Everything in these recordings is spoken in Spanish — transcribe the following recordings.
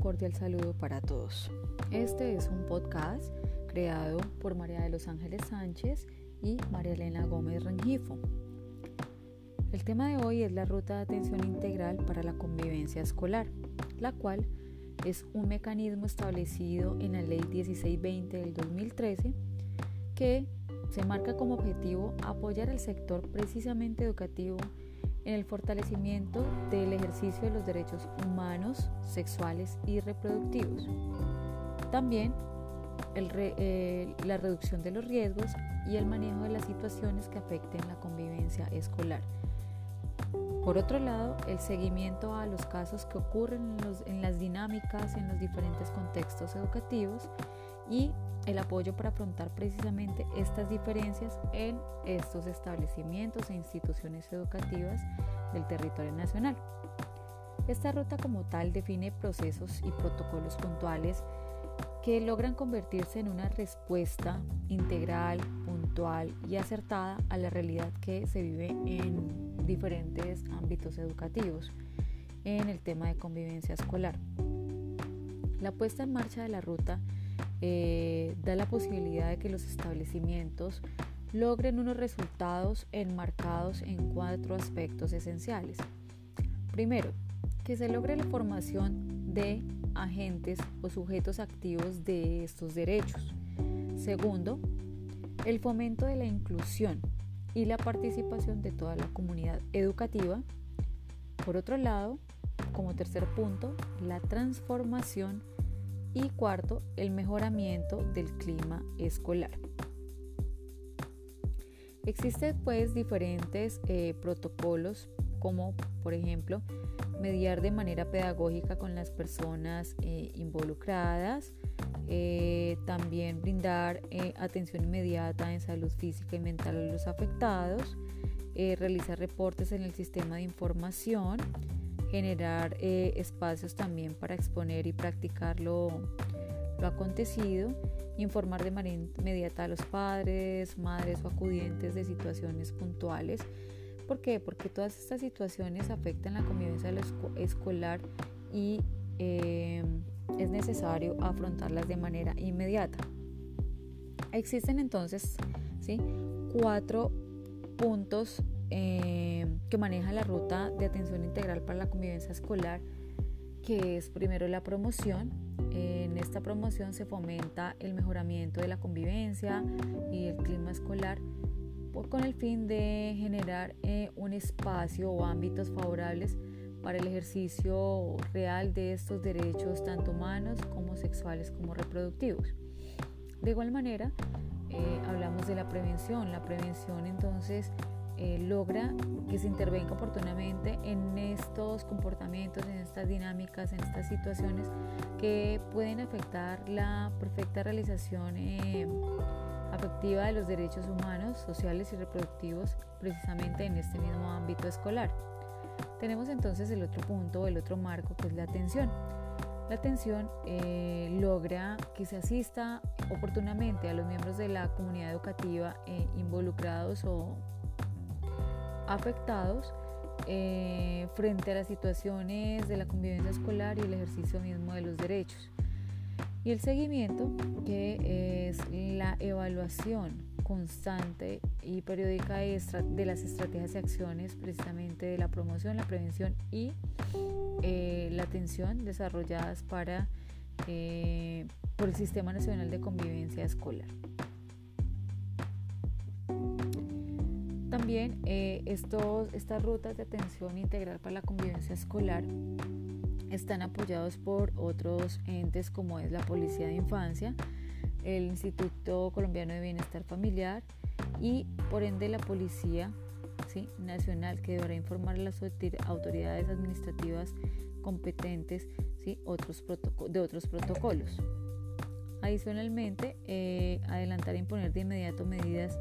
cordial saludo para todos. Este es un podcast creado por María de los Ángeles Sánchez y María Elena Gómez Rengifo. El tema de hoy es la ruta de atención integral para la convivencia escolar, la cual es un mecanismo establecido en la Ley 1620 del 2013 que se marca como objetivo apoyar al sector precisamente educativo en el fortalecimiento del ejercicio de los derechos humanos, sexuales y reproductivos. También eh, la reducción de los riesgos y el manejo de las situaciones que afecten la convivencia escolar. Por otro lado, el seguimiento a los casos que ocurren en las dinámicas en los diferentes contextos educativos y el apoyo para afrontar precisamente estas diferencias en estos establecimientos e instituciones educativas del territorio nacional. Esta ruta como tal define procesos y protocolos puntuales que logran convertirse en una respuesta integral, puntual y acertada a la realidad que se vive en diferentes ámbitos educativos en el tema de convivencia escolar. La puesta en marcha de la ruta eh, da la posibilidad de que los establecimientos logren unos resultados enmarcados en cuatro aspectos esenciales. Primero, que se logre la formación de agentes o sujetos activos de estos derechos. Segundo, el fomento de la inclusión y la participación de toda la comunidad educativa. Por otro lado, como tercer punto, la transformación y cuarto, el mejoramiento del clima escolar. Existen pues diferentes eh, protocolos como por ejemplo mediar de manera pedagógica con las personas eh, involucradas, eh, también brindar atención inmediata en salud física y mental a los afectados, realizar reportes en el sistema de información, generar eh, espacios también para exponer y practicar lo, acontecido, informar de manera inmediata a los padres, madres o acudientes de situaciones puntuales. ¿Por qué? Porque todas estas situaciones afectan la convivencia escolar y eh, es necesario afrontarlas de manera inmediata. Existen entonces ¿sí? cuatro puntos eh, que maneja la ruta de atención integral para la convivencia escolar, que es primero la promoción. En esta promoción se fomenta el mejoramiento de la convivencia y el clima escolar con el fin de generar eh, un espacio o ámbitos favorables para el ejercicio real de estos derechos tanto humanos como sexuales como reproductivos. De igual manera, eh, hablamos de la prevención. La prevención entonces eh, logra que se intervenga oportunamente en estos comportamientos, en estas dinámicas, en estas situaciones que pueden afectar la perfecta realización eh, afectiva de los derechos humanos, sociales y reproductivos precisamente en este mismo ámbito escolar. Tenemos entonces el otro punto, el otro marco, que es la atención. La atención eh, logra que se asista oportunamente a los miembros de la comunidad educativa involucrados o afectados eh, frente a las situaciones de la convivencia escolar y el ejercicio mismo de los derechos. Y el seguimiento, que es la evaluación constante y periódica de, las estrategias y acciones precisamente de la promoción, la prevención y eh, la atención desarrolladas para, eh, por el Sistema Nacional de Convivencia Escolar. También eh, estos, estas rutas de atención integral para la convivencia escolar están apoyados por otros entes como es la Policía de Infancia, el Instituto Colombiano de Bienestar Familiar y por ende la Policía Nacional que deberá informar a las autoridades administrativas competentes otros de otros protocolos. Adicionalmente, eh, adelantar e imponer de inmediato medidas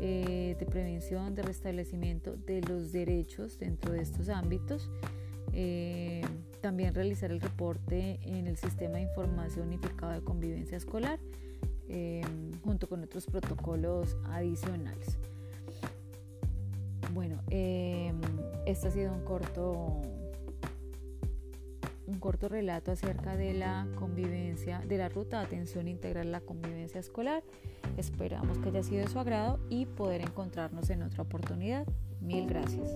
eh, de prevención, de restablecimiento de los derechos dentro de estos ámbitos. Eh, también realizar el reporte en el sistema de información unificado de convivencia escolar, eh, junto con otros protocolos adicionales. Bueno, este ha sido un corto, un corto relato acerca de la convivencia, de la ruta de atención integral a la convivencia escolar. Esperamos que haya sido de su agrado y poder encontrarnos en otra oportunidad. Mil gracias.